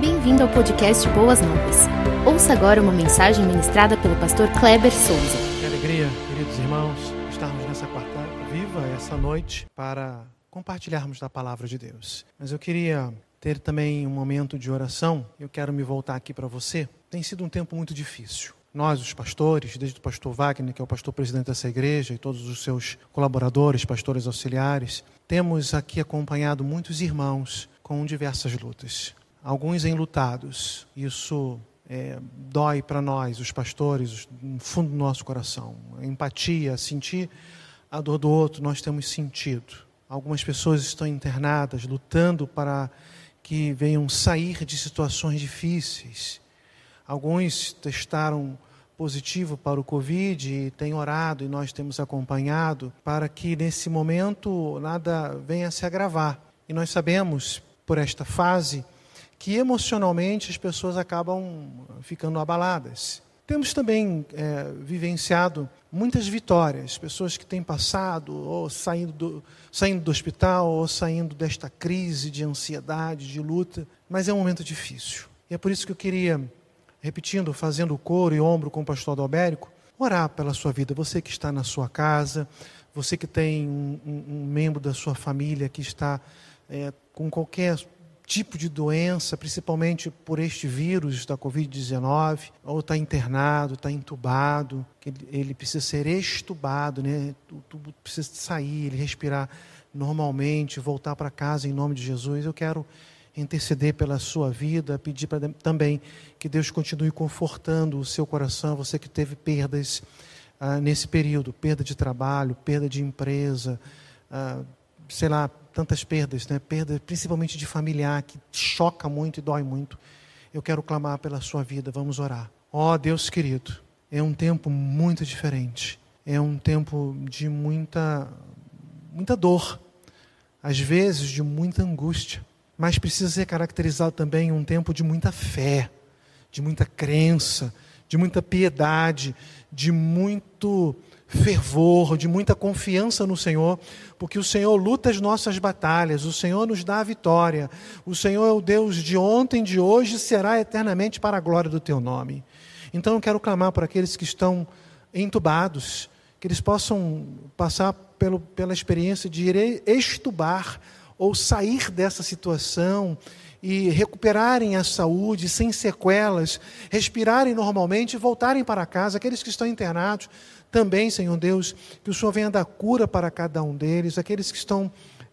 Bem-vindo ao podcast Boas Novas. Ouça agora uma mensagem ministrada pelo pastor Kleber Souza. Que alegria, queridos irmãos, estarmos nessa quarta viva essa noite para compartilharmos da palavra de Deus. Mas eu queria ter também um momento de oração. Eu quero me voltar aqui para você. Tem sido um tempo muito difícil. Nós, os pastores, desde o pastor Wagner, que é o pastor presidente dessa igreja, e todos os seus colaboradores, pastores auxiliares, temos aqui acompanhado muitos irmãos com diversas lutas. Alguns enlutados. Isso é, dói para nós, os pastores, no fundo do nosso coração. Empatia, sentir a dor do outro, nós temos sentido. Algumas pessoas estão internadas, lutando para que venham sair de situações difíceis. Alguns testaram positivo para o Covid e têm orado e nós temos acompanhado para que nesse momento nada venha a se agravar. E nós sabemos, por esta fase, que emocionalmente as pessoas acabam ficando abaladas. Temos também é, vivenciado muitas vitórias, pessoas que têm passado ou saindo do, saindo do hospital ou saindo desta crise de ansiedade, de luta, mas é um momento difícil. E é por isso que eu queria repetindo, fazendo coro e ombro com o pastor Adalbérico, orar pela sua vida. Você que está na sua casa, você que tem um, um, membro da sua família que está é, com qualquer tipo de doença, principalmente por este vírus da Covid-19, ou está internado, está entubado, ele, ele, precisa ser estubado, né? o tubo precisa sair, ele respirar normalmente, voltar para casa em nome de Jesus. Eu quero interceder pela sua vida, pedir pra, também que Deus continue confortando o seu coração, você que teve perdas ah, nesse período, perda de trabalho, perda de empresa, ah, sei lá, tantas perdas, né? perda principalmente de familiar, que choca muito e dói muito. Eu quero clamar pela sua vida, vamos orar. Ó oh, Deus querido, é um tempo muito diferente, é um tempo de muita, muita dor, às vezes de muita angústia mas precisa ser caracterizado também um tempo de muita fé, de muita crença, de muita piedade, de muito fervor, de muita confiança no Senhor, porque o Senhor luta as nossas batalhas, o Senhor nos dá a vitória, o Senhor é o Deus de ontem, de hoje, será eternamente para a glória do Teu nome. Então eu quero clamar por aqueles que estão entubados, que eles possam passar pelo, pela experiência de ir estubar ou sair dessa situação e recuperarem a saúde sem sequelas, respirarem normalmente e voltarem para casa. Aqueles que estão internados, também, Senhor Deus, que o Senhor venha dar cura para cada um deles. Aqueles que estão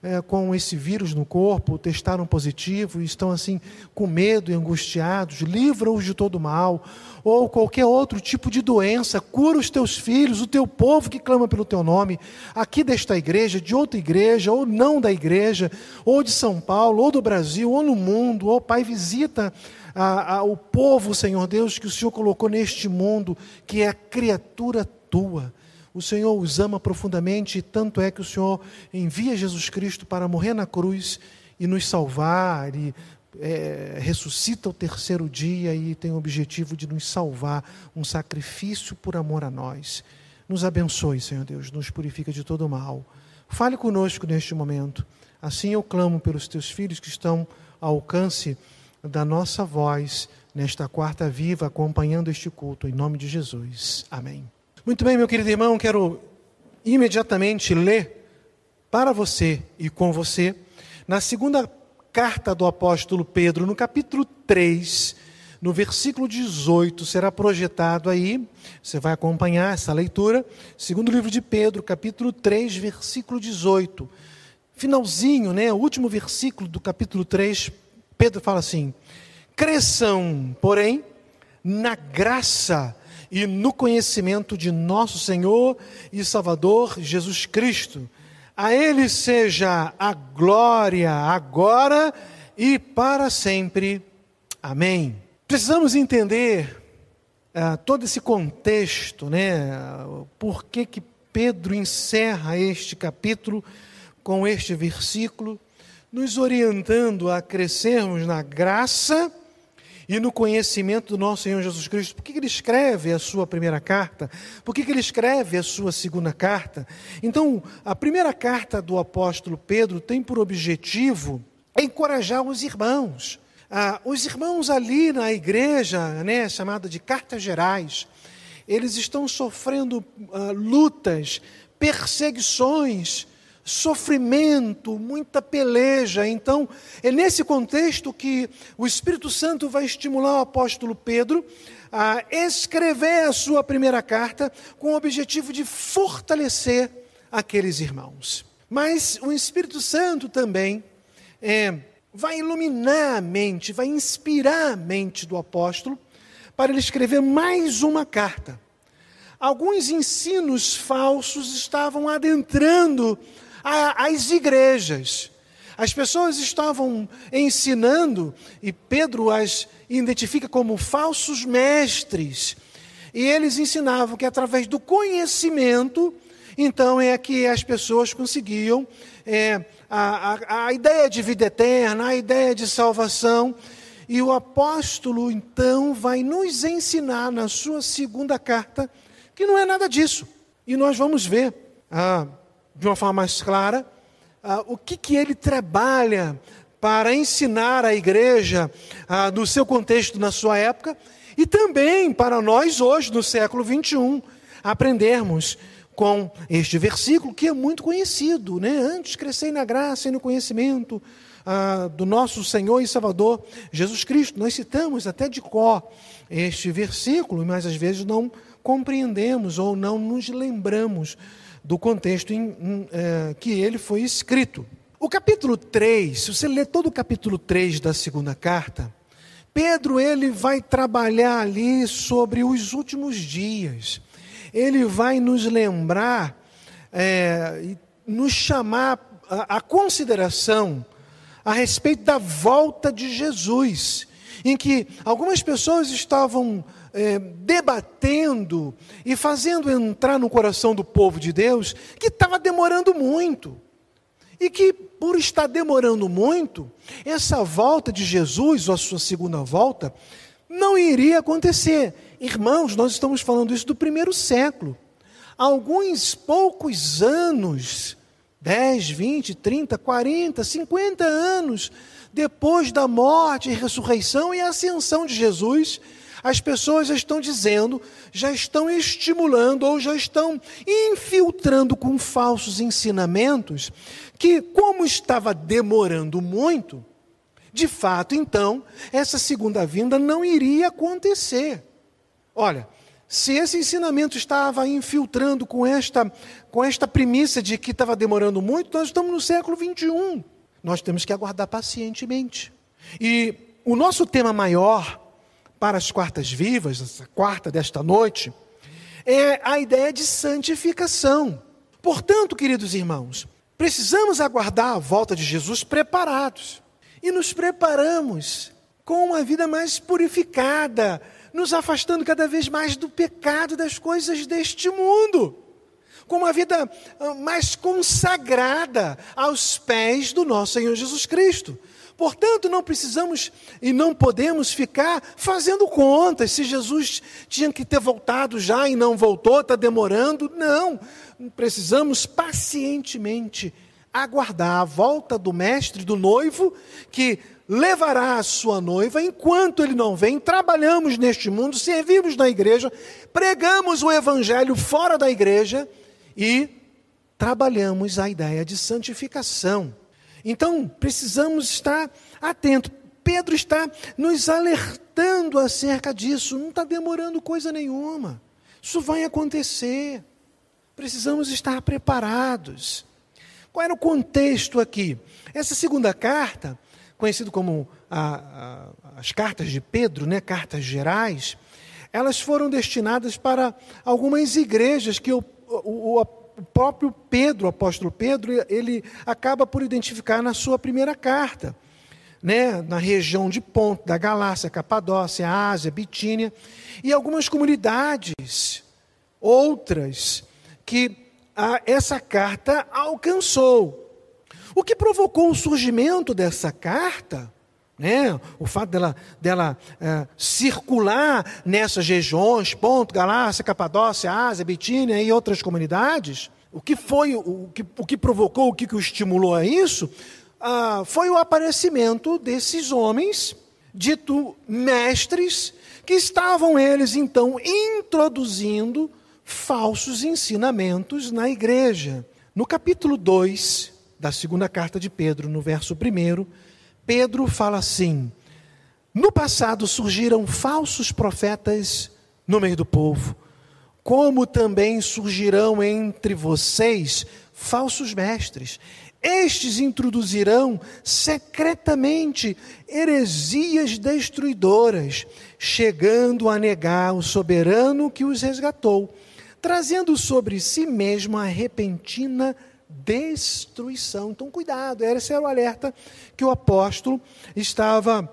é, com esse vírus no corpo, testaram positivo e estão assim com medo e angustiados, livra-os de todo mal, ou qualquer outro tipo de doença, cura os teus filhos, o teu povo que clama pelo teu nome, aqui desta igreja, de outra igreja, ou não da igreja, ou de São Paulo, ou do Brasil, ou no mundo, ou Pai, visita a, a, o povo, Senhor Deus, que o Senhor colocou neste mundo, que é a criatura tua. O Senhor os ama profundamente, tanto é que o Senhor envia Jesus Cristo para morrer na cruz e nos salvar. Ele é, ressuscita o terceiro dia e tem o objetivo de nos salvar, um sacrifício por amor a nós. Nos abençoe, Senhor Deus, nos purifica de todo mal. Fale conosco neste momento. Assim eu clamo pelos teus filhos que estão ao alcance da nossa voz nesta quarta viva, acompanhando este culto, em nome de Jesus. Amém. Muito bem, meu querido irmão, quero imediatamente ler para você e com você, na segunda carta do apóstolo Pedro, no capítulo 3, no versículo 18, será projetado aí, você vai acompanhar essa leitura, segundo livro de Pedro, capítulo 3, versículo 18. Finalzinho, né, o último versículo do capítulo 3, Pedro fala assim: Cresçam, porém, na graça e no conhecimento de nosso Senhor e Salvador Jesus Cristo. A Ele seja a glória agora e para sempre. Amém. Precisamos entender uh, todo esse contexto, né? Por que, que Pedro encerra este capítulo com este versículo, nos orientando a crescermos na graça e no conhecimento do nosso Senhor Jesus Cristo. Por que ele escreve a sua primeira carta? Por que ele escreve a sua segunda carta? Então, a primeira carta do apóstolo Pedro tem por objetivo encorajar os irmãos Ah, os irmãos ali na igreja, né, chamada de Cartas Gerais, eles estão sofrendo ah, lutas, perseguições, sofrimento, muita peleja. Então, é nesse contexto que o Espírito Santo vai estimular o apóstolo Pedro a escrever a sua primeira carta com o objetivo de fortalecer aqueles irmãos. Mas o Espírito Santo também é, vai iluminar a mente, vai inspirar a mente do apóstolo para ele escrever mais uma carta. Alguns ensinos falsos estavam adentrando a, as igrejas. As pessoas estavam ensinando, e Pedro as identifica como falsos mestres. E eles ensinavam que através do conhecimento, então é que as pessoas conseguiam é, a, a, a ideia de vida eterna, a ideia de salvação. E o apóstolo, então, vai nos ensinar na sua segunda carta que não é nada disso. E nós vamos ver, ah, de uma forma mais clara, ah, o que, que ele trabalha para ensinar a igreja ah, no seu contexto, na sua época, e também para nós hoje, no século 21, aprendermos com este versículo que é muito conhecido, né? Antes crescei na graça e no conhecimento ah, do nosso Senhor e Salvador Jesus Cristo. Nós citamos até de có este versículo, mas às vezes não compreendemos ou não nos lembramos do contexto em, em é, que ele foi escrito. O capítulo 3, se você ler todo o capítulo 3 da segunda carta, Pedro ele vai trabalhar ali sobre os últimos dias. Ele vai nos lembrar é, e nos chamar a, a consideração a respeito da volta de Jesus, em que algumas pessoas estavam é, debatendo e fazendo entrar no coração do povo de Deus que estava demorando muito. E que, por estar demorando muito, essa volta de Jesus, ou a sua segunda volta, não iria acontecer. Irmãos, nós estamos falando isso do primeiro século. Alguns poucos anos, 10, 20, 30, 40, 50 anos depois da morte, ressurreição e ascensão de Jesus, as pessoas já estão dizendo, já estão estimulando ou já estão infiltrando com falsos ensinamentos que, como estava demorando muito, de fato, então, essa segunda vinda não iria acontecer. Olha, se esse ensinamento estava infiltrando com esta, com esta premissa de que estava demorando muito, nós estamos no século 21. Nós temos que aguardar pacientemente. E o nosso tema maior para as quartas vivas, essa quarta desta noite, é a ideia de santificação. Portanto, queridos irmãos, precisamos aguardar a volta de Jesus preparados. E nos preparamos com uma vida mais purificada, nos afastando cada vez mais do pecado das coisas deste mundo, com uma vida ah, mais consagrada aos pés do nosso Senhor Jesus Cristo. Portanto, não precisamos e não podemos ficar fazendo contas se Jesus tinha que ter voltado já e não voltou, está demorando. Não, precisamos pacientemente aguardar a volta do mestre, do noivo, que levará a sua noiva enquanto ele não vem. Trabalhamos neste mundo, servimos na igreja, pregamos o evangelho fora da igreja e trabalhamos a ideia de santificação. Então, precisamos estar atentos. Pedro está nos alertando acerca disso. Não está demorando coisa nenhuma. Isso vai acontecer. Precisamos estar preparados. Qual era o contexto aqui? Essa segunda carta, conhecida como a, a, as cartas de Pedro, né, cartas gerais, elas foram destinadas para algumas igrejas que o, o, o o próprio Pedro, o apóstolo Pedro, ele acaba por identificar na sua primeira carta, né, na região de Ponto, da Galácia, Capadócia, Ásia, Bitínia, e algumas comunidades, outras, que a, essa carta alcançou. O que provocou o surgimento dessa carta né? O fato dela, dela é, circular nessas regiões, Ponto, Galácia, Capadócia, Ásia, Bitínia e outras comunidades, o que foi, o que, o que provocou, o que, que o estimulou a isso, ah, foi o aparecimento desses homens dito mestres, que estavam eles então introduzindo falsos ensinamentos na igreja. No capítulo 2 da segunda carta de Pedro, no verso 1, Pedro fala assim: No passado surgiram falsos profetas no meio do povo, como também surgirão entre vocês falsos mestres. Estes introduzirão secretamente heresias destruidoras, chegando a negar o soberano que os resgatou, trazendo sobre si mesmo a repentina destruição. Então, cuidado, esse era o alerta que o apóstolo estava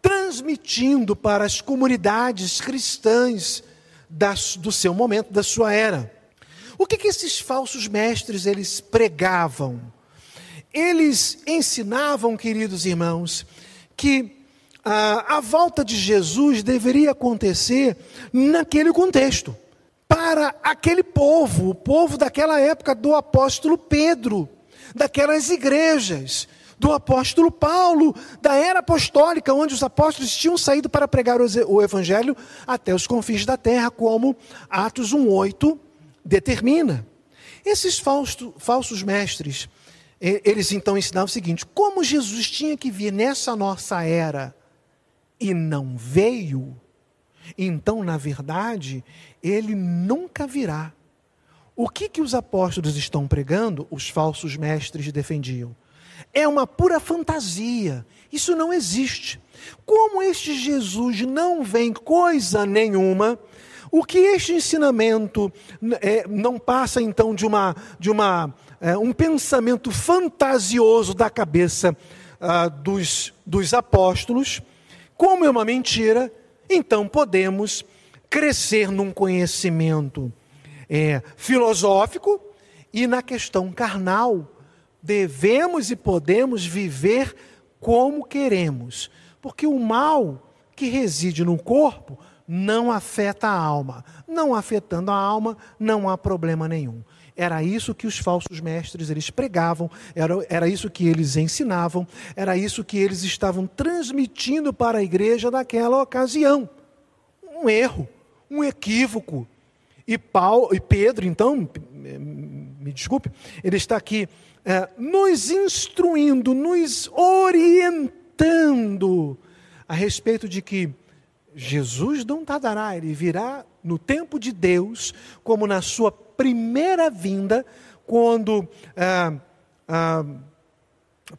transmitindo para as comunidades cristãs do seu momento, da sua era. O que, que esses falsos mestres eles pregavam? Eles ensinavam, queridos irmãos, que a, a volta de Jesus deveria acontecer naquele contexto, para aquele povo, o povo daquela época do apóstolo Pedro, daquelas igrejas, do apóstolo Paulo, da era apostólica, onde os apóstolos tinham saído para pregar o evangelho até os confins da terra, como Atos 1:8 determina. Esses falsos, falsos mestres, eles então ensinavam o seguinte: como Jesus tinha que vir nessa nossa era e não veio, então, na verdade, ele nunca virá. O que, que os apóstolos estão pregando, os falsos mestres defendiam? É uma pura fantasia. Isso não existe. Como este Jesus não vem coisa nenhuma, o que este ensinamento é, não passa então de uma de uma é, um pensamento fantasioso da cabeça ah, dos, dos apóstolos, como é uma mentira, então podemos crescer num conhecimento é, filosófico e na questão carnal devemos e podemos viver como queremos, porque o mal que reside no corpo não afeta a alma. Não afetando a alma, não há problema nenhum. Era isso que os falsos mestres eles pregavam, era, era isso que eles ensinavam, era isso que eles estavam transmitindo para a igreja naquela ocasião. Um erro, um equívoco. E, Paulo, e Pedro, então, me desculpe, ele está aqui é, nos instruindo, nos orientando a respeito de que Jesus não tardará, ele virá no tempo de Deus, como na sua primeira vinda, quando ah, ah,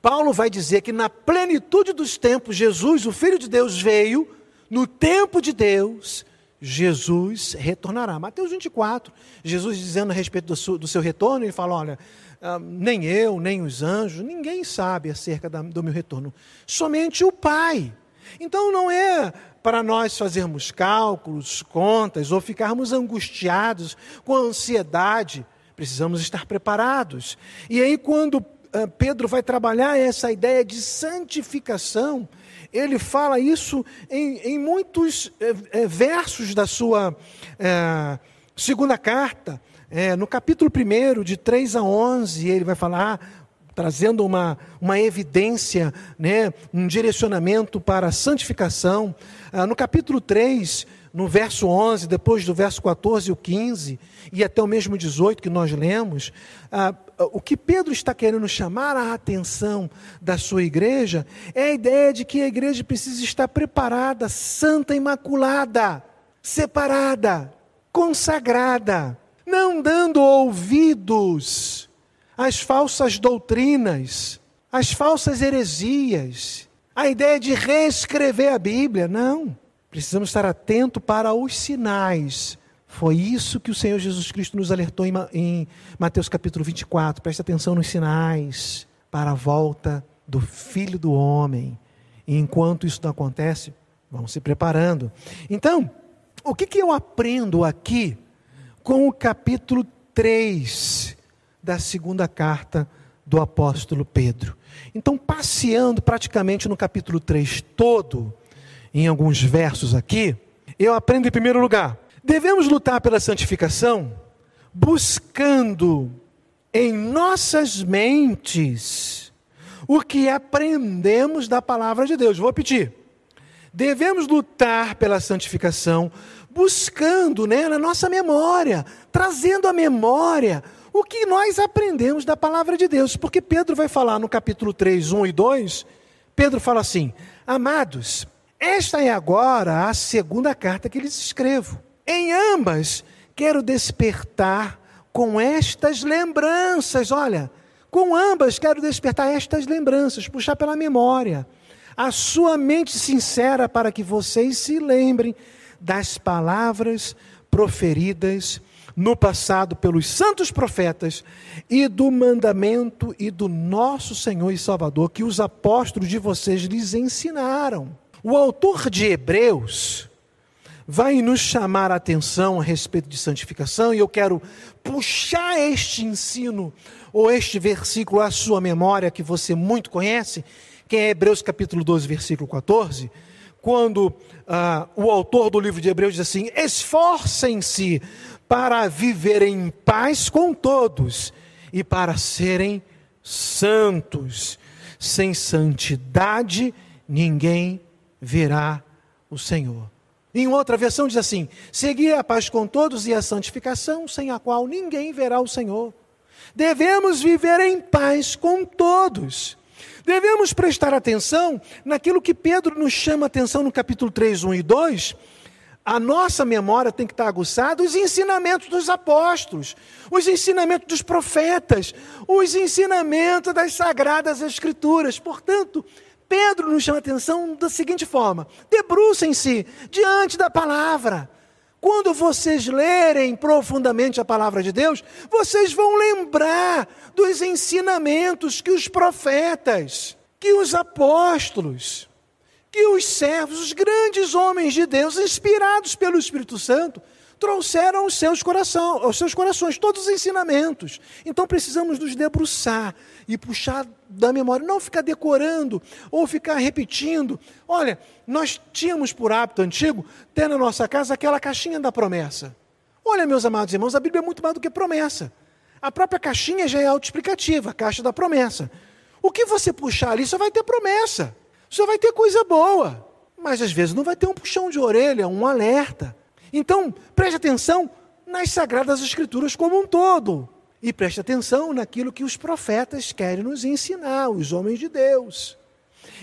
Paulo vai dizer que na plenitude dos tempos, Jesus, o Filho de Deus, veio, no tempo de Deus, Jesus retornará. Mateus 24, Jesus dizendo a respeito do seu, do seu retorno, ele fala: olha, ah, nem eu, nem os anjos, ninguém sabe acerca da, do meu retorno, somente o Pai. Então não é para nós fazermos cálculos, contas ou ficarmos angustiados com ansiedade. Precisamos estar preparados. E aí, quando uh, Pedro vai trabalhar essa ideia de santificação, ele fala isso em, em muitos eh, versos da sua eh, segunda carta. no capítulo 1, de 3 a 11, ele vai falar trazendo uma, uma evidência, né, um direcionamento para a santificação. Ah, no capítulo 3, no verso 11, depois do verso 14 e o 15, e até o mesmo 18 que nós lemos, ah, o que Pedro está querendo chamar a atenção da sua igreja é a ideia de que a igreja precisa estar preparada, santa, imaculada, separada, consagrada, não dando ouvidos as falsas doutrinas, as falsas heresias, a ideia de reescrever a Bíblia. Não. Precisamos estar atentos para os sinais. Foi isso que o Senhor Jesus Cristo nos alertou em Mateus capítulo 24. Preste atenção nos sinais para a volta do Filho do Homem. E enquanto isso não acontece, vamos se preparando. Então, o que, que eu aprendo aqui com o capítulo 3 da segunda carta do apóstolo Pedro. Então, passeando praticamente no capítulo 3 todo, em alguns versos aqui, eu aprendo em primeiro lugar: devemos lutar pela santificação, buscando em nossas mentes o que aprendemos da palavra de Deus. Vou repetir. devemos lutar pela santificação, buscando né, na nossa memória, trazendo à memória o que nós aprendemos da palavra de Deus. Porque Pedro vai falar no capítulo 3, 1 e 2, Pedro fala assim: Amados, esta é agora a segunda carta que lhes escrevo. Em ambas, quero despertar com estas lembranças, olha, com ambas quero despertar estas lembranças, puxar pela memória, a sua mente sincera para que vocês se lembrem das palavras proferidas no passado pelos santos profetas e do mandamento e do nosso Senhor e Salvador que os apóstolos de vocês lhes ensinaram. O autor de Hebreus vai nos chamar a atenção a respeito de santificação e eu quero puxar este ensino ou este versículo à sua memória que você muito conhece, que é Hebreus capítulo 12, versículo 14 quando ah, o autor do livro de Hebreus diz assim: esforcem-se para viver em paz com todos e para serem santos. Sem santidade, ninguém verá o Senhor. Em outra versão diz assim: seguir a paz com todos e a santificação, sem a qual ninguém verá o Senhor. Devemos viver em paz com todos. Devemos prestar atenção naquilo que Pedro nos chama atenção no capítulo 3, 1 e 2. A nossa memória tem que estar aguçada os ensinamentos dos apóstolos, os ensinamentos dos profetas, os ensinamentos das sagradas escrituras. Portanto, Pedro nos chama a atenção da seguinte forma: debrucem-se diante da palavra. Quando vocês lerem profundamente a palavra de Deus, vocês vão lembrar dos ensinamentos que os profetas, que os apóstolos, que os servos, os grandes homens de Deus, inspirados pelo Espírito Santo, trouxeram aos seus, coração, aos seus corações todos os ensinamentos. Então precisamos nos debruçar e puxar da memória, não ficar decorando ou ficar repetindo. Olha, nós tínhamos por hábito antigo ter na nossa casa aquela caixinha da promessa. Olha, meus amados irmãos, a Bíblia é muito mais do que promessa. A própria caixinha já é autoexplicativa, a caixa da promessa. O que você puxar ali só vai ter promessa, só vai ter coisa boa. Mas às vezes não vai ter um puxão de orelha, um alerta. Então, preste atenção nas Sagradas Escrituras como um todo. E preste atenção naquilo que os profetas querem nos ensinar, os homens de Deus.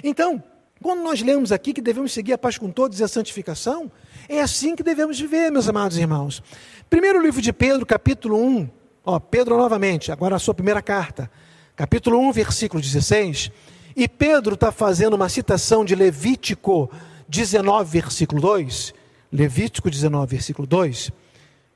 Então, quando nós lemos aqui que devemos seguir a paz com todos e a santificação, é assim que devemos viver, meus amados irmãos. Primeiro livro de Pedro, capítulo 1. Ó, Pedro novamente, agora a sua primeira carta. Capítulo 1, versículo 16. E Pedro está fazendo uma citação de Levítico 19, versículo 2 Levítico 19, versículo 2,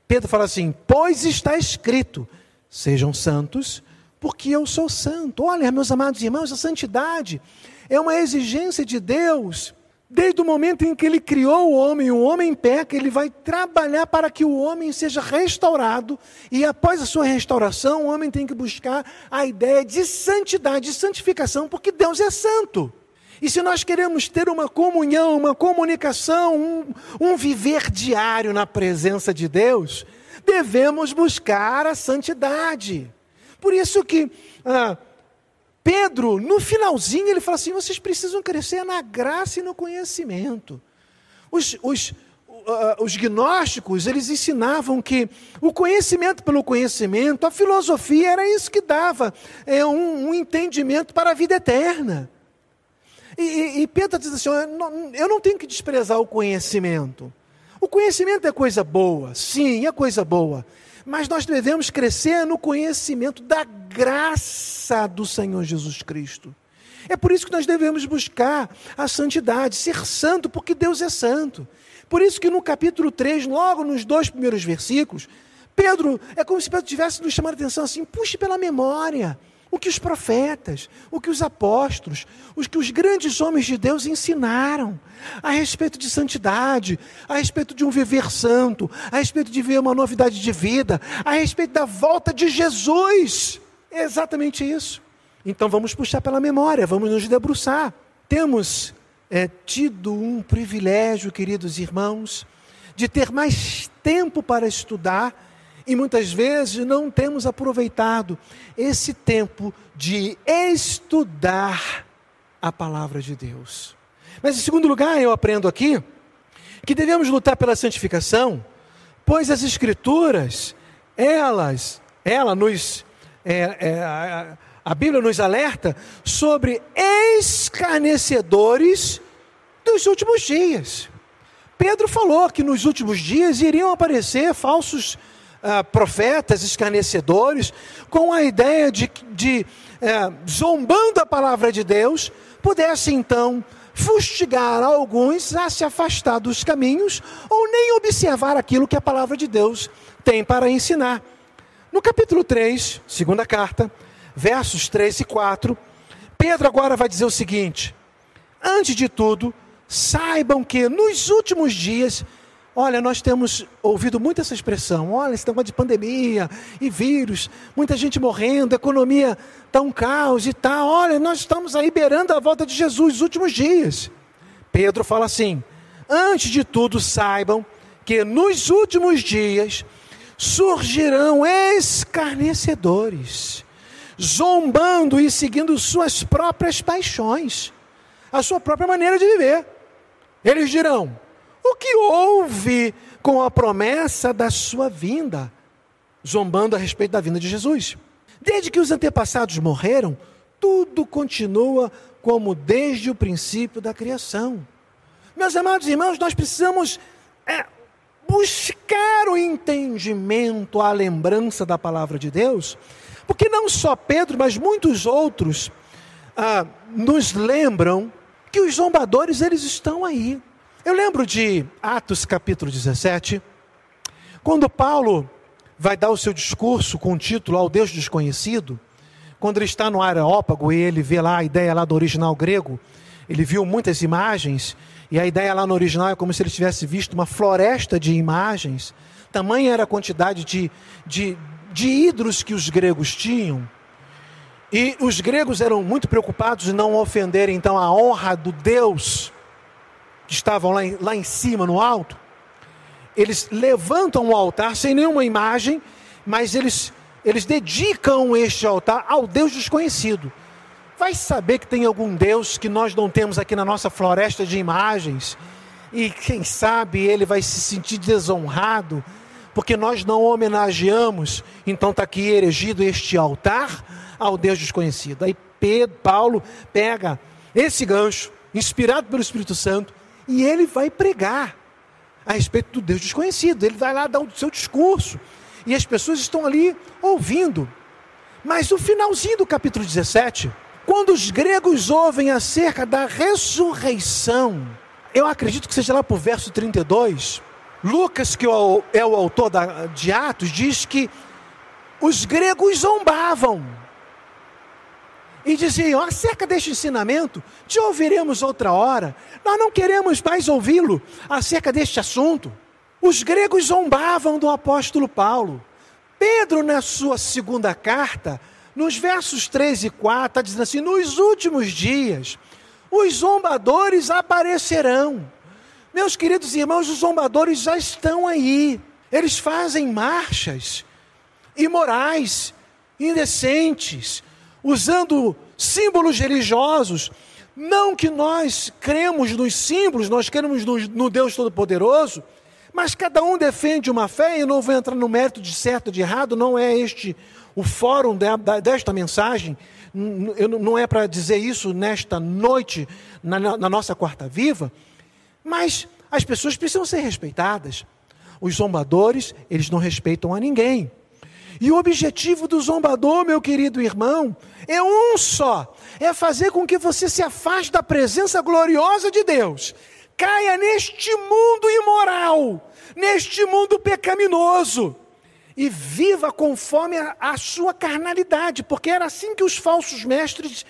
Pedro fala assim: Pois está escrito, sejam santos, porque eu sou santo. Olha, meus amados irmãos, a santidade é uma exigência de Deus. Desde o momento em que ele criou o homem, o homem peca, ele vai trabalhar para que o homem seja restaurado, e após a sua restauração, o homem tem que buscar a ideia de santidade, de santificação, porque Deus é santo. E se nós queremos ter uma comunhão, uma comunicação, um, um viver diário na presença de Deus, devemos buscar a santidade. Por isso que ah, Pedro, no finalzinho, ele fala assim: vocês precisam crescer na graça e no conhecimento. Os, os, uh, os gnósticos, eles ensinavam que o conhecimento pelo conhecimento, a filosofia era isso que dava é, um, um entendimento para a vida eterna. E, e, e Pedro diz assim: eu não, eu não tenho que desprezar o conhecimento. O conhecimento é coisa boa, sim, é coisa boa. Mas nós devemos crescer no conhecimento da graça do Senhor Jesus Cristo. É por isso que nós devemos buscar a santidade, ser santo, porque Deus é santo. Por isso que no capítulo 3, logo nos dois primeiros versículos, Pedro, é como se Pedro tivesse nos chamado a atenção assim, puxe pela memória o que os profetas, o que os apóstolos, os que os grandes homens de Deus ensinaram a respeito de santidade, a respeito de um viver santo, a respeito de ver uma novidade de vida, a respeito da volta de Jesus. É exatamente isso. Então vamos puxar pela memória, vamos nos debruçar. Temos é, tido um privilégio, queridos irmãos, de ter mais tempo para estudar e muitas vezes não temos aproveitado esse tempo de estudar a palavra de Deus. Mas em segundo lugar, eu aprendo aqui que devemos lutar pela santificação, pois as Escrituras, elas, ela nos, é, é, a, a Bíblia nos alerta sobre escarnecedores dos últimos dias. Pedro falou que nos últimos dias iriam aparecer falsos uh, profetas escarnecedores, com a ideia de, de uh, zombando a palavra de Deus, pudesse então fustigar alguns a se afastar dos caminhos ou nem observar aquilo que a palavra de Deus tem para ensinar. No capítulo 3, segunda carta, versos 3 e 4, Pedro agora vai dizer o seguinte: Antes de tudo, saibam que nos últimos dias Olha, nós temos ouvido muito essa expressão. Olha, esse negócio de pandemia e vírus, muita gente morrendo, economia está um caos e tal. Olha, nós estamos aí beirando a volta de Jesus nos últimos dias. Pedro fala assim: antes de tudo, saibam que nos últimos dias surgirão escarnecedores, zombando e seguindo suas próprias paixões, a sua própria maneira de viver. Eles dirão: o que houve com a promessa da sua vinda? Zombando a respeito da vinda de Jesus. Desde que os antepassados morreram, tudo continua como desde o princípio da criação. Meus amados irmãos, nós precisamos é, buscar o entendimento, a lembrança da palavra de Deus, porque não só Pedro, mas muitos outros ah, nos lembram que os zombadores eles estão aí. Eu lembro de Atos capítulo 17, quando Paulo vai dar o seu discurso com o título Ao Deus Desconhecido, quando ele está no Areópago e ele vê lá a ideia lá do original grego, ele viu muitas imagens, e a ideia lá no original é como se ele tivesse visto uma floresta de imagens, tamanha era a quantidade de, de, de ídolos que os gregos tinham. E os gregos eram muito preocupados em não ofenderem então a honra do Deus que estavam lá em, lá em cima, no alto, eles levantam o altar sem nenhuma imagem, mas eles, eles dedicam este altar ao Deus desconhecido. Vai saber que tem algum Deus que nós não temos aqui na nossa floresta de imagens, e quem sabe ele vai se sentir desonrado, porque nós não homenageamos, então está aqui erigido este altar ao Deus desconhecido. Aí Pedro, Paulo pega esse gancho, inspirado pelo Espírito Santo, e ele vai pregar a respeito do Deus desconhecido. Ele vai lá dar o seu discurso e as pessoas estão ali ouvindo. Mas o finalzinho do capítulo 17, quando os gregos ouvem acerca da ressurreição, eu acredito que seja lá por verso 32, Lucas, que é o autor de Atos, diz que os gregos zombavam e diziam: acerca deste ensinamento, te ouviremos outra hora, nós não queremos mais ouvi-lo acerca deste assunto. Os gregos zombavam do apóstolo Paulo. Pedro, na sua segunda carta, nos versos 3 e 4, está dizendo assim: nos últimos dias, os zombadores aparecerão. Meus queridos irmãos, os zombadores já estão aí. Eles fazem marchas imorais, indecentes, usando símbolos religiosos. Não que nós cremos nos símbolos, nós cremos no, no Deus Todo-Poderoso, mas cada um defende uma fé, e eu não vou entrar no mérito de certo, de errado, não é este o fórum de, desta mensagem, não é para dizer isso nesta noite, na, na nossa quarta viva, mas as pessoas precisam ser respeitadas. Os zombadores, eles não respeitam a ninguém. E o objetivo do zombador, meu querido irmão, é um só: é fazer com que você se afaste da presença gloriosa de Deus, caia neste mundo imoral, neste mundo pecaminoso, e viva conforme a, a sua carnalidade, porque era assim que os falsos mestres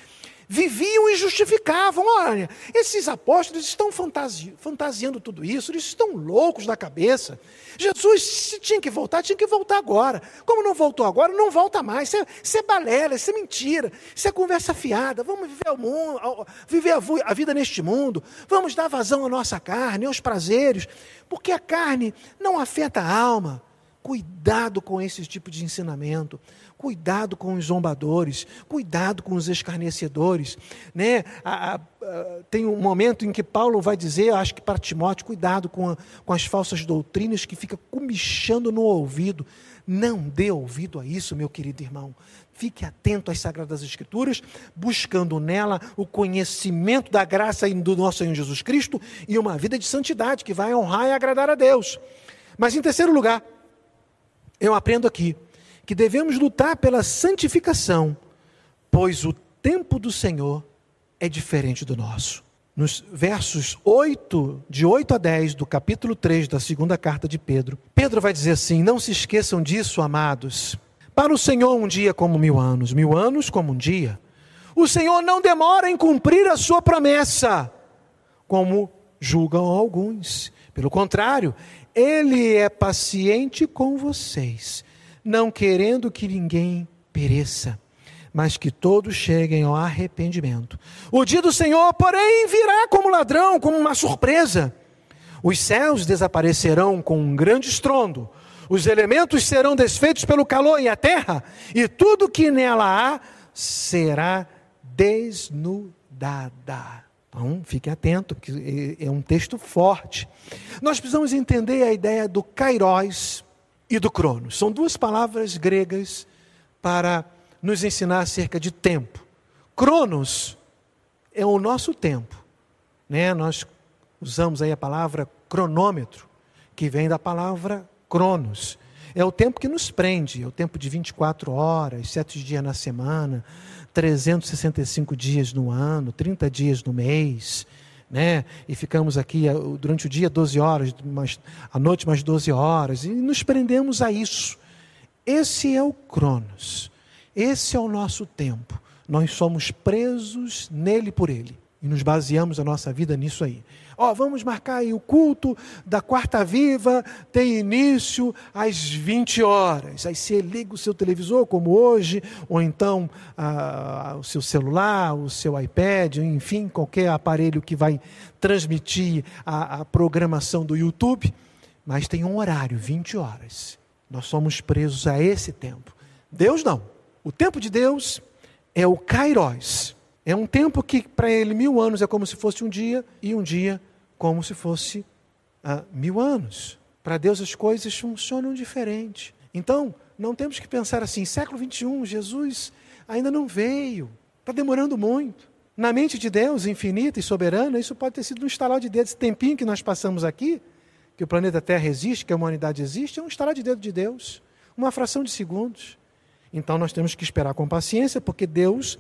viviam e justificavam. Olha, esses apóstolos estão fantasi fantasiando tudo isso, eles estão loucos da cabeça. Jesus, se tinha que voltar, tinha que voltar agora. Como não voltou agora, não volta mais. Isso é, isso é balela, isso é mentira, isso é conversa fiada. Vamos viver, o mundo, viver a, a vida neste mundo, vamos dar vazão à nossa carne, aos prazeres, porque a carne não afeta a alma. Cuidado com esse tipo de ensinamento. Cuidado com os zombadores. Cuidado com os escarnecedores. Né? A, a, a, tem um momento em que Paulo vai dizer, acho que para Timóteo, cuidado com, com as falsas doutrinas que fica comichando no ouvido. Não dê ouvido a isso, meu querido irmão. Fique atento às Sagradas Escrituras, buscando nela o conhecimento da graça do nosso Senhor Jesus Cristo e uma vida de santidade que vai honrar e agradar a Deus. Mas em terceiro lugar, eu aprendo aqui que devemos lutar pela santificação, pois o tempo do Senhor é diferente do nosso. Nos versos 8, de 8 a 10 do capítulo 3 da segunda carta de Pedro, Pedro vai dizer assim: Não se esqueçam disso, amados. Para o Senhor, um dia como mil anos, mil anos como um dia. O Senhor não demora em cumprir a sua promessa, como julgam alguns. Pelo contrário, ele é paciente com vocês, não querendo que ninguém pereça, mas que todos cheguem ao arrependimento. O dia do Senhor, porém, virá como ladrão, como uma surpresa. Os céus desaparecerão com um grande estrondo, os elementos serão desfeitos pelo calor e a terra, e tudo que nela há será desnudada. Então, fique atento, porque é um texto forte. Nós precisamos entender a ideia do kairos e do cronos. São duas palavras gregas para nos ensinar acerca de tempo. Cronos é o nosso tempo. Né? Nós usamos aí a palavra cronômetro, que vem da palavra cronos. É o tempo que nos prende, é o tempo de 24 horas, 7 dias na semana, 365 dias no ano, 30 dias no mês, né? E ficamos aqui eh, durante o dia 12 horas, mais, à noite mais 12 horas, e nos prendemos a isso. Esse é o Cronos. Esse é o nosso tempo. Nós somos presos nele por ele. E nos baseamos a nossa vida nisso aí. Ó, vamos marcar aí o culto da quarta viva, tem início às 20 horas. Aí você liga o seu televisor, como hoje, ou então ah, o seu celular, o seu iPad, enfim, qualquer aparelho que vai transmitir a, a programação do YouTube. Mas tem um horário, 20 horas. Nós somos presos a esse tempo. Deus não. O tempo de Deus é o Kairos é um tempo que para ele mil anos é como se fosse um dia, e um dia como se fosse ah, mil anos. Para Deus as coisas funcionam diferente. Então, não temos que pensar assim, século 21, Jesus ainda não veio, está demorando muito. Na mente de Deus, infinita e soberana, isso pode ter sido um estalar de dedos. Esse tempinho que nós passamos aqui, que o planeta Terra existe, que a humanidade existe, é um estalar de dedo de Deus, uma fração de segundos. Então nós temos que esperar com paciência, porque Deus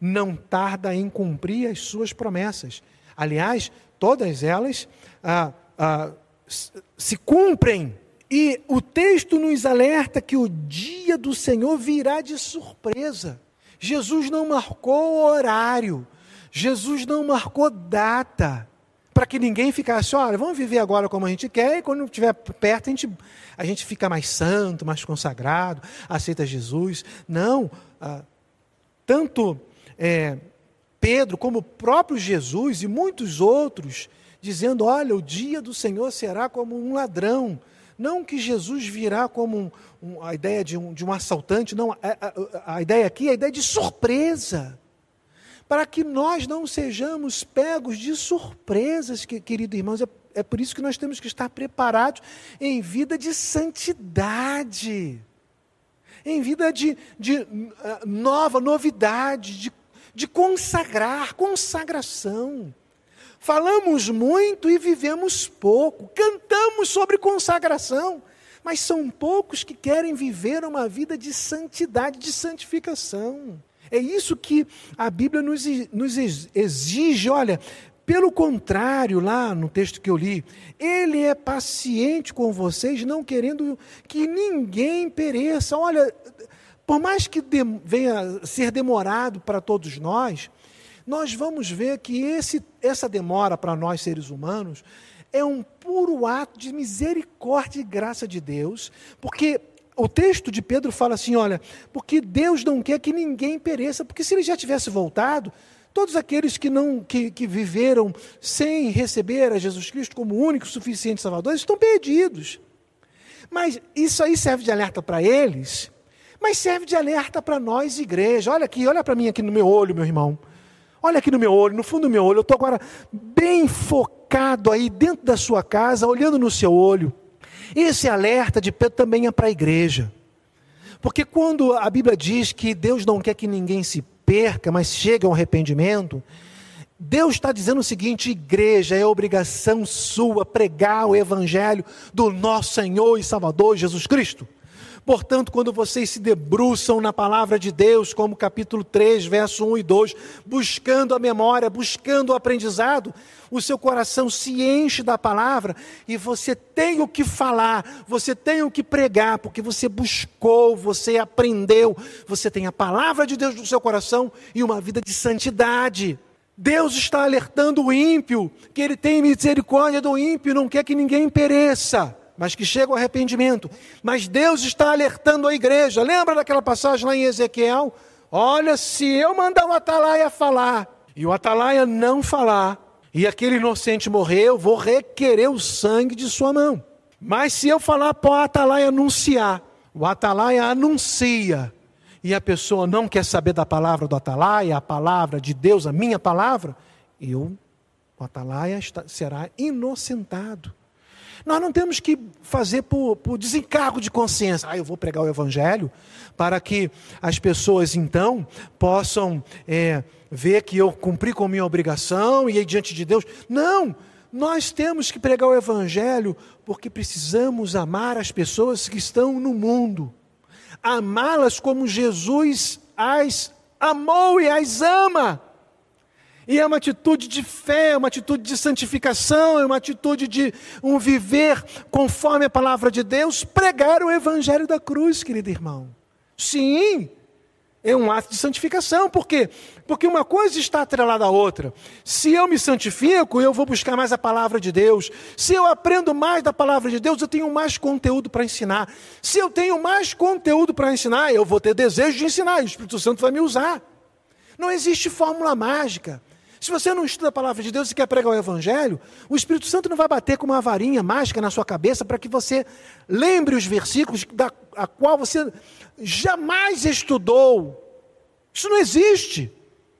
não tarda em cumprir as suas promessas. Aliás, todas elas ah, ah, se cumprem. E o texto nos alerta que o dia do Senhor virá de surpresa. Jesus não marcou horário, Jesus não marcou data, para que ninguém ficasse, olha, vamos viver agora como a gente quer, e quando estiver perto a gente, a gente fica mais santo, mais consagrado, aceita Jesus. Não, ah, tanto é, Pedro, como o próprio Jesus e muitos outros, dizendo: Olha, o dia do Senhor será como um ladrão. Não que Jesus virá como um, um, a ideia de um, de um assaltante, não. A, a, a, ideia aqui é a ideia de surpresa. Para que nós não sejamos pegos de surpresas, que, querido irmãos, é, é por isso que nós temos que estar preparados em vida de santidade, em vida de, de uh, nova, novidade, de de consagrar, consagração. Falamos muito e vivemos pouco, cantamos sobre consagração, mas são poucos que querem viver uma vida de santidade, de santificação. É isso que a Bíblia nos, nos exige. Olha, pelo contrário, lá no texto que eu li, ele é paciente com vocês, não querendo que ninguém pereça. Olha, por mais que de, venha ser demorado para todos nós, nós vamos ver que esse, essa demora para nós seres humanos é um puro ato de misericórdia e graça de Deus, porque o texto de Pedro fala assim: olha, porque Deus não quer que ninguém pereça, porque se ele já tivesse voltado, todos aqueles que não que, que viveram sem receber a Jesus Cristo como único suficiente Salvador estão perdidos. Mas isso aí serve de alerta para eles, mas serve de alerta para nós, igreja. Olha aqui, olha para mim aqui no meu olho, meu irmão. Olha aqui no meu olho, no fundo do meu olho. Eu estou agora bem focado aí dentro da sua casa, olhando no seu olho. Esse alerta de Pedro também é para a igreja. Porque quando a Bíblia diz que Deus não quer que ninguém se perca, mas chegue ao arrependimento, Deus está dizendo o seguinte: igreja, é obrigação sua pregar o Evangelho do nosso Senhor e Salvador Jesus Cristo. Portanto, quando vocês se debruçam na palavra de Deus, como capítulo 3, verso 1 e 2, buscando a memória, buscando o aprendizado, o seu coração se enche da palavra e você tem o que falar, você tem o que pregar, porque você buscou, você aprendeu, você tem a palavra de Deus no seu coração e uma vida de santidade. Deus está alertando o ímpio, que ele tem misericórdia do ímpio, não quer que ninguém pereça, mas que chegue ao arrependimento. Mas Deus está alertando a igreja. Lembra daquela passagem lá em Ezequiel? Olha, se eu mandar o atalaia falar, e o atalaia não falar, e aquele inocente morrer, eu vou requerer o sangue de sua mão. Mas se eu falar para o atalaia anunciar, o atalaia anuncia, e a pessoa não quer saber da palavra do atalaia, a palavra de Deus, a minha palavra, eu, o atalaia está, será inocentado. Nós não temos que fazer por, por desencargo de consciência. Ah, eu vou pregar o evangelho para que as pessoas então possam é, ver que eu cumpri com minha obrigação e aí diante de Deus. Não! Nós temos que pregar o evangelho porque precisamos amar as pessoas que estão no mundo amá-las como Jesus as amou e as ama. E é uma atitude de fé, é uma atitude de santificação, é uma atitude de um viver conforme a palavra de Deus, pregar o evangelho da cruz, querido irmão. Sim, é um ato de santificação, por quê? Porque uma coisa está atrelada à outra. Se eu me santifico, eu vou buscar mais a palavra de Deus. Se eu aprendo mais da palavra de Deus, eu tenho mais conteúdo para ensinar. Se eu tenho mais conteúdo para ensinar, eu vou ter desejo de ensinar, e o Espírito Santo vai me usar. Não existe fórmula mágica. Se você não estuda a palavra de Deus e quer pregar o Evangelho, o Espírito Santo não vai bater com uma varinha mágica na sua cabeça para que você lembre os versículos da a qual você jamais estudou. Isso não existe.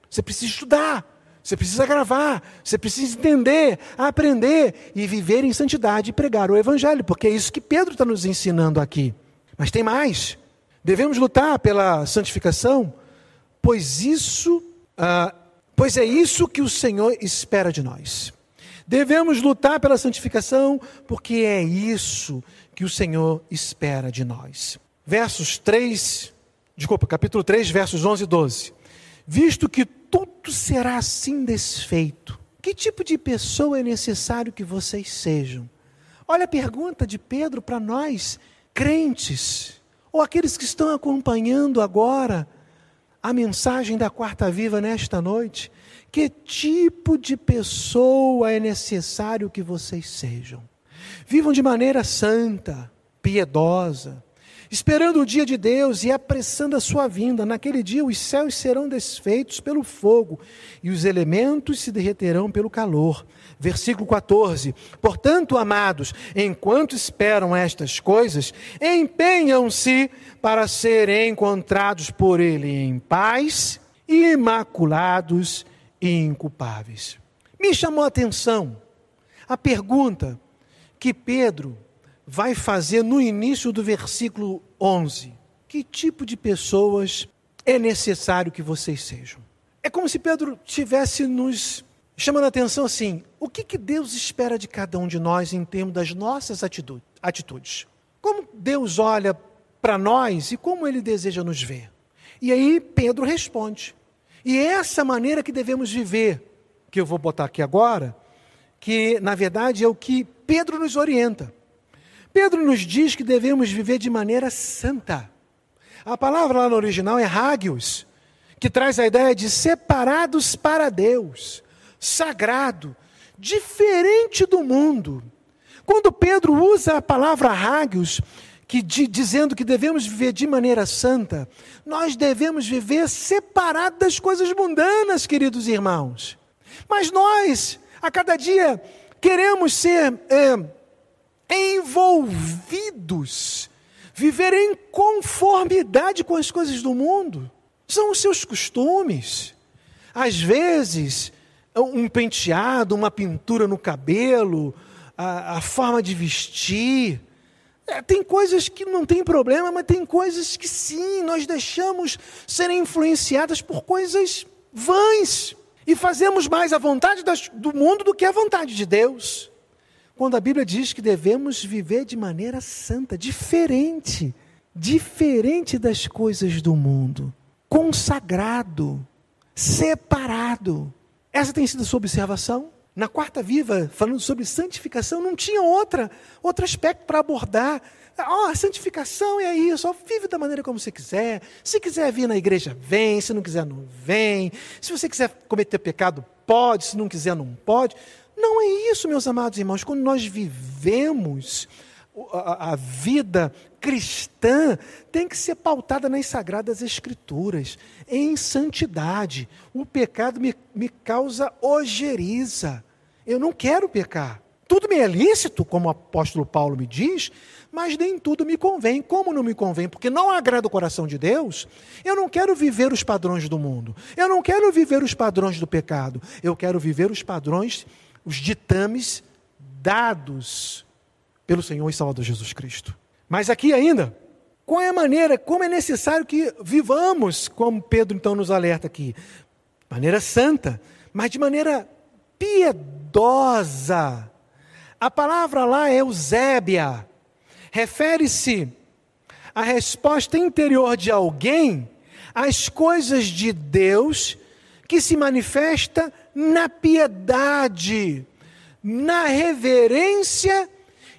Você precisa estudar, você precisa gravar, você precisa entender, aprender e viver em santidade e pregar o Evangelho, porque é isso que Pedro está nos ensinando aqui. Mas tem mais. Devemos lutar pela santificação, pois isso ah, pois é isso que o Senhor espera de nós. Devemos lutar pela santificação, porque é isso que o Senhor espera de nós. Versos 3, desculpa, capítulo 3, versos 11 e 12. Visto que tudo será assim desfeito, que tipo de pessoa é necessário que vocês sejam? Olha a pergunta de Pedro para nós, crentes, ou aqueles que estão acompanhando agora a mensagem da quarta viva nesta noite? Que tipo de pessoa é necessário que vocês sejam? Vivam de maneira santa, piedosa, esperando o dia de Deus e apressando a sua vinda. Naquele dia os céus serão desfeitos pelo fogo e os elementos se derreterão pelo calor. Versículo 14: Portanto, amados, enquanto esperam estas coisas, empenham-se para serem encontrados por Ele em paz, imaculados e inculpáveis. Me chamou a atenção a pergunta que Pedro vai fazer no início do versículo 11: Que tipo de pessoas é necessário que vocês sejam? É como se Pedro tivesse nos chamando a atenção assim: o que, que Deus espera de cada um de nós em termos das nossas atitudes? Como Deus olha para nós e como Ele deseja nos ver? E aí Pedro responde. E é essa maneira que devemos viver, que eu vou botar aqui agora, que na verdade é o que Pedro nos orienta. Pedro nos diz que devemos viver de maneira santa. A palavra lá no original é hagios, que traz a ideia de separados para Deus, sagrado, diferente do mundo. Quando Pedro usa a palavra hagios, que de, dizendo que devemos viver de maneira santa, nós devemos viver separados das coisas mundanas, queridos irmãos. Mas nós, a cada dia, queremos ser é, envolvidos, viver em conformidade com as coisas do mundo. São os seus costumes. Às vezes, um penteado, uma pintura no cabelo, a, a forma de vestir. É, tem coisas que não tem problema, mas tem coisas que sim, nós deixamos serem influenciadas por coisas vãs. E fazemos mais a vontade das, do mundo do que a vontade de Deus. Quando a Bíblia diz que devemos viver de maneira santa, diferente, diferente das coisas do mundo, consagrado, separado. Essa tem sido a sua observação? Na quarta viva, falando sobre santificação, não tinha outra, outro aspecto para abordar. Oh, a santificação é isso, oh, vive da maneira como você quiser. Se quiser vir na igreja, vem. Se não quiser, não vem. Se você quiser cometer pecado, pode. Se não quiser, não pode. Não é isso, meus amados irmãos. Quando nós vivemos a, a vida cristã tem que ser pautada nas sagradas escrituras, em santidade. O pecado me, me causa ojeriza. Eu não quero pecar. Tudo me é lícito, como o apóstolo Paulo me diz, mas nem tudo me convém. Como não me convém? Porque não agrada o coração de Deus. Eu não quero viver os padrões do mundo. Eu não quero viver os padrões do pecado. Eu quero viver os padrões, os ditames dados pelo Senhor e Salvador Jesus Cristo. Mas aqui ainda, qual é a maneira, como é necessário que vivamos, como Pedro então nos alerta aqui? De maneira santa, mas de maneira piedosa. A palavra lá é eusébia. Refere-se à resposta interior de alguém às coisas de Deus que se manifesta na piedade, na reverência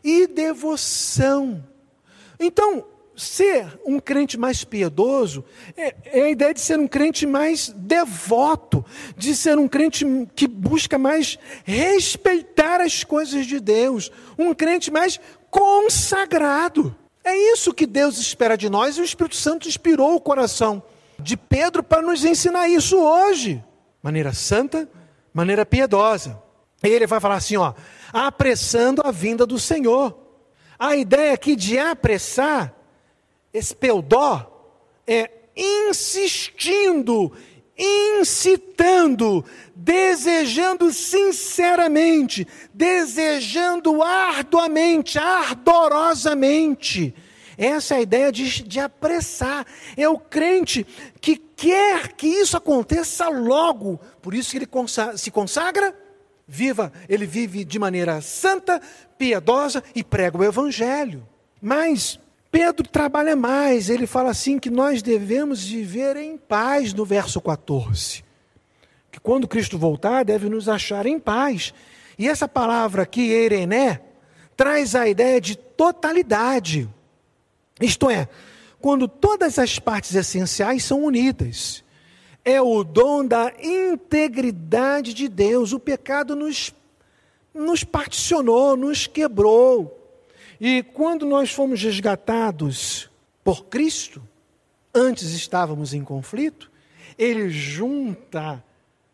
e devoção. Então, ser um crente mais piedoso é, é, a ideia de ser um crente mais devoto, de ser um crente que busca mais respeitar as coisas de Deus, um crente mais consagrado. É isso que Deus espera de nós e o Espírito Santo inspirou o coração de Pedro para nos ensinar isso hoje, maneira santa, maneira piedosa. Ele vai falar assim, ó, apressando a vinda do Senhor. A ideia aqui de apressar, espeldó, é insistindo, incitando, desejando sinceramente, desejando arduamente, ardorosamente. Essa é a ideia de, de apressar. É o crente que quer que isso aconteça logo. Por isso que ele se consagra viva, ele vive de maneira santa, piedosa e prega o evangelho. Mas Pedro trabalha mais, ele fala assim que nós devemos viver em paz no verso 14. Que quando Cristo voltar, deve nos achar em paz. E essa palavra aqui, erené, traz a ideia de totalidade. Isto é, quando todas as partes essenciais são unidas é o dom da integridade de Deus. O pecado nos, nos particionou, nos quebrou. E quando nós fomos resgatados por Cristo, antes estávamos em conflito, ele junta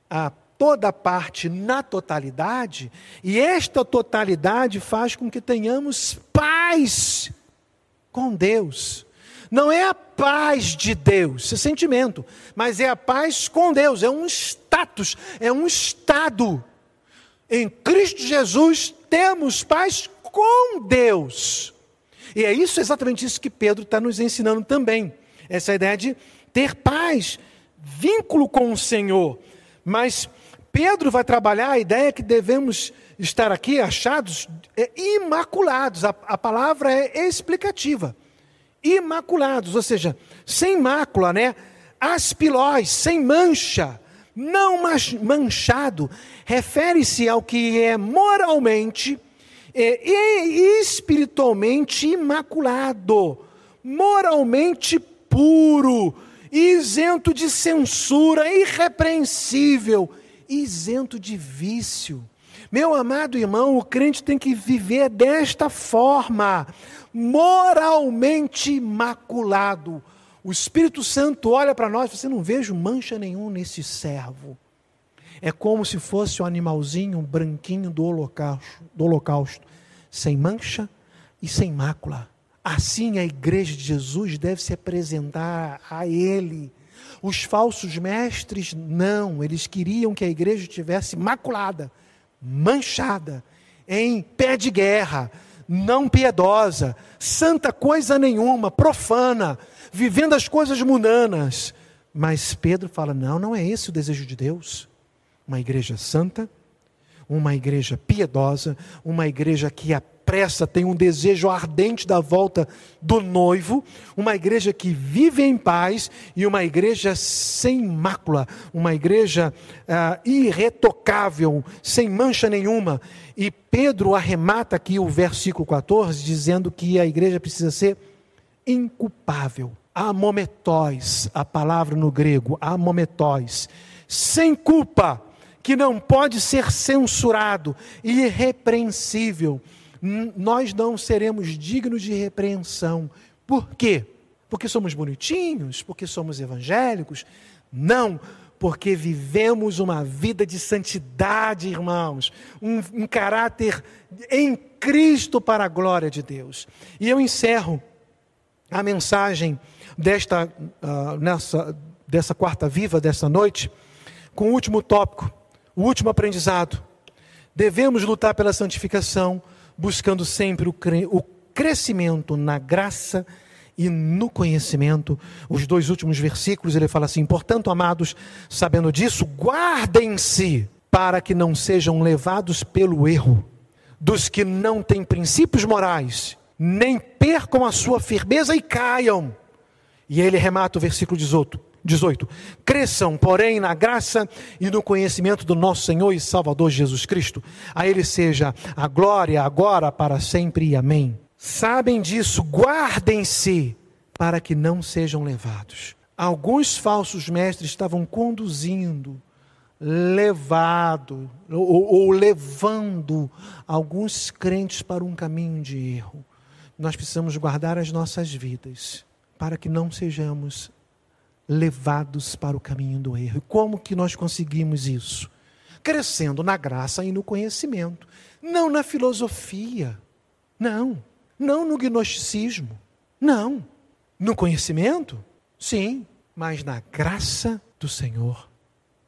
a toda parte na totalidade, e esta totalidade faz com que tenhamos paz com Deus. Não é a paz de Deus, esse sentimento, mas é a paz com Deus, é um status, é um estado. Em Cristo Jesus temos paz com Deus. E é isso, exatamente isso que Pedro está nos ensinando também. Essa ideia de ter paz, vínculo com o Senhor. Mas Pedro vai trabalhar a ideia que devemos estar aqui achados é, imaculados. A, a palavra é explicativa imaculados, ou seja, sem mácula, né? Aspilós, sem mancha, não manchado, refere-se ao que é moralmente e espiritualmente imaculado, moralmente puro, isento de censura, irrepreensível, isento de vício. Meu amado irmão, o crente tem que viver desta forma moralmente imaculado. O Espírito Santo olha para nós você não vejo mancha nenhum nesse servo. É como se fosse um animalzinho branquinho do holocausto, do holocausto, sem mancha, e sem mácula. Assim a igreja de Jesus deve se apresentar a Ele. Os falsos mestres, não, eles queriam que a igreja estivesse maculada, manchada, em pé de guerra, não piedosa, santa coisa nenhuma, profana, vivendo as coisas mundanas. Mas Pedro fala: não, não é esse o desejo de Deus. Uma igreja santa, uma igreja piedosa, uma igreja que apressa, tem um desejo ardente da volta do noivo, uma igreja que vive em paz e uma igreja sem mácula, uma igreja uh, irretocável, sem mancha nenhuma. E Pedro arremata aqui o versículo 14, dizendo que a igreja precisa ser inculpável. Amometóis, a palavra no grego, amometóis, sem culpa que não pode ser censurado, irrepreensível, nós não seremos dignos de repreensão. Por quê? Porque somos bonitinhos? Porque somos evangélicos? Não, porque vivemos uma vida de santidade, irmãos, um, um caráter em Cristo para a glória de Deus. E eu encerro a mensagem desta, uh, nessa, dessa quarta viva, dessa noite, com o último tópico o último aprendizado. Devemos lutar pela santificação, buscando sempre o, cre o crescimento na graça e no conhecimento. Os dois últimos versículos ele fala assim: portanto, amados, sabendo disso, guardem-se para que não sejam levados pelo erro dos que não têm princípios morais, nem percam a sua firmeza e caiam. E ele remata o versículo 18: 18. Cresçam, porém, na graça e no conhecimento do nosso Senhor e Salvador Jesus Cristo. A Ele seja a glória agora, para sempre amém. Sabem disso, guardem-se para que não sejam levados. Alguns falsos mestres estavam conduzindo, levado ou, ou levando alguns crentes para um caminho de erro. Nós precisamos guardar as nossas vidas para que não sejamos levados para o caminho do erro. E como que nós conseguimos isso? Crescendo na graça e no conhecimento, não na filosofia, não, não no gnosticismo, não, no conhecimento, sim, mas na graça do Senhor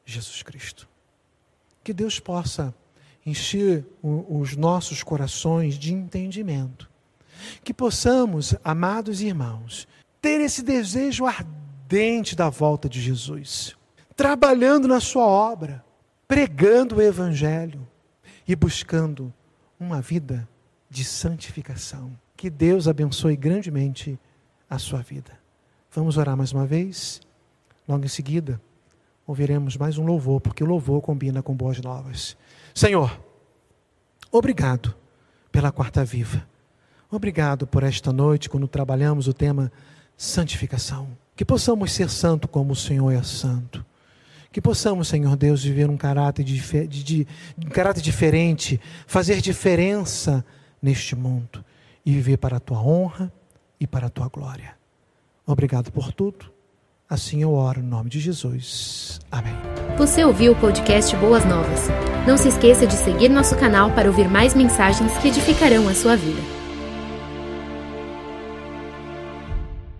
Jesus Cristo. Que Deus possa encher os nossos corações de entendimento. Que possamos, amados irmãos, ter esse desejo ardente ardente da volta de Jesus, trabalhando na sua obra, pregando o Evangelho e buscando uma vida de santificação. Que Deus abençoe grandemente a sua vida. Vamos orar mais uma vez? Logo em seguida, ouviremos mais um louvor, porque o louvor combina com boas novas. Senhor, obrigado pela quarta viva. Obrigado por esta noite, quando trabalhamos o tema santificação. Que possamos ser santo como o Senhor é santo. Que possamos, Senhor Deus, viver um caráter, de, de, um caráter diferente, fazer diferença neste mundo e viver para a tua honra e para a tua glória. Obrigado por tudo. Assim eu oro em nome de Jesus. Amém. Você ouviu o podcast Boas Novas? Não se esqueça de seguir nosso canal para ouvir mais mensagens que edificarão a sua vida.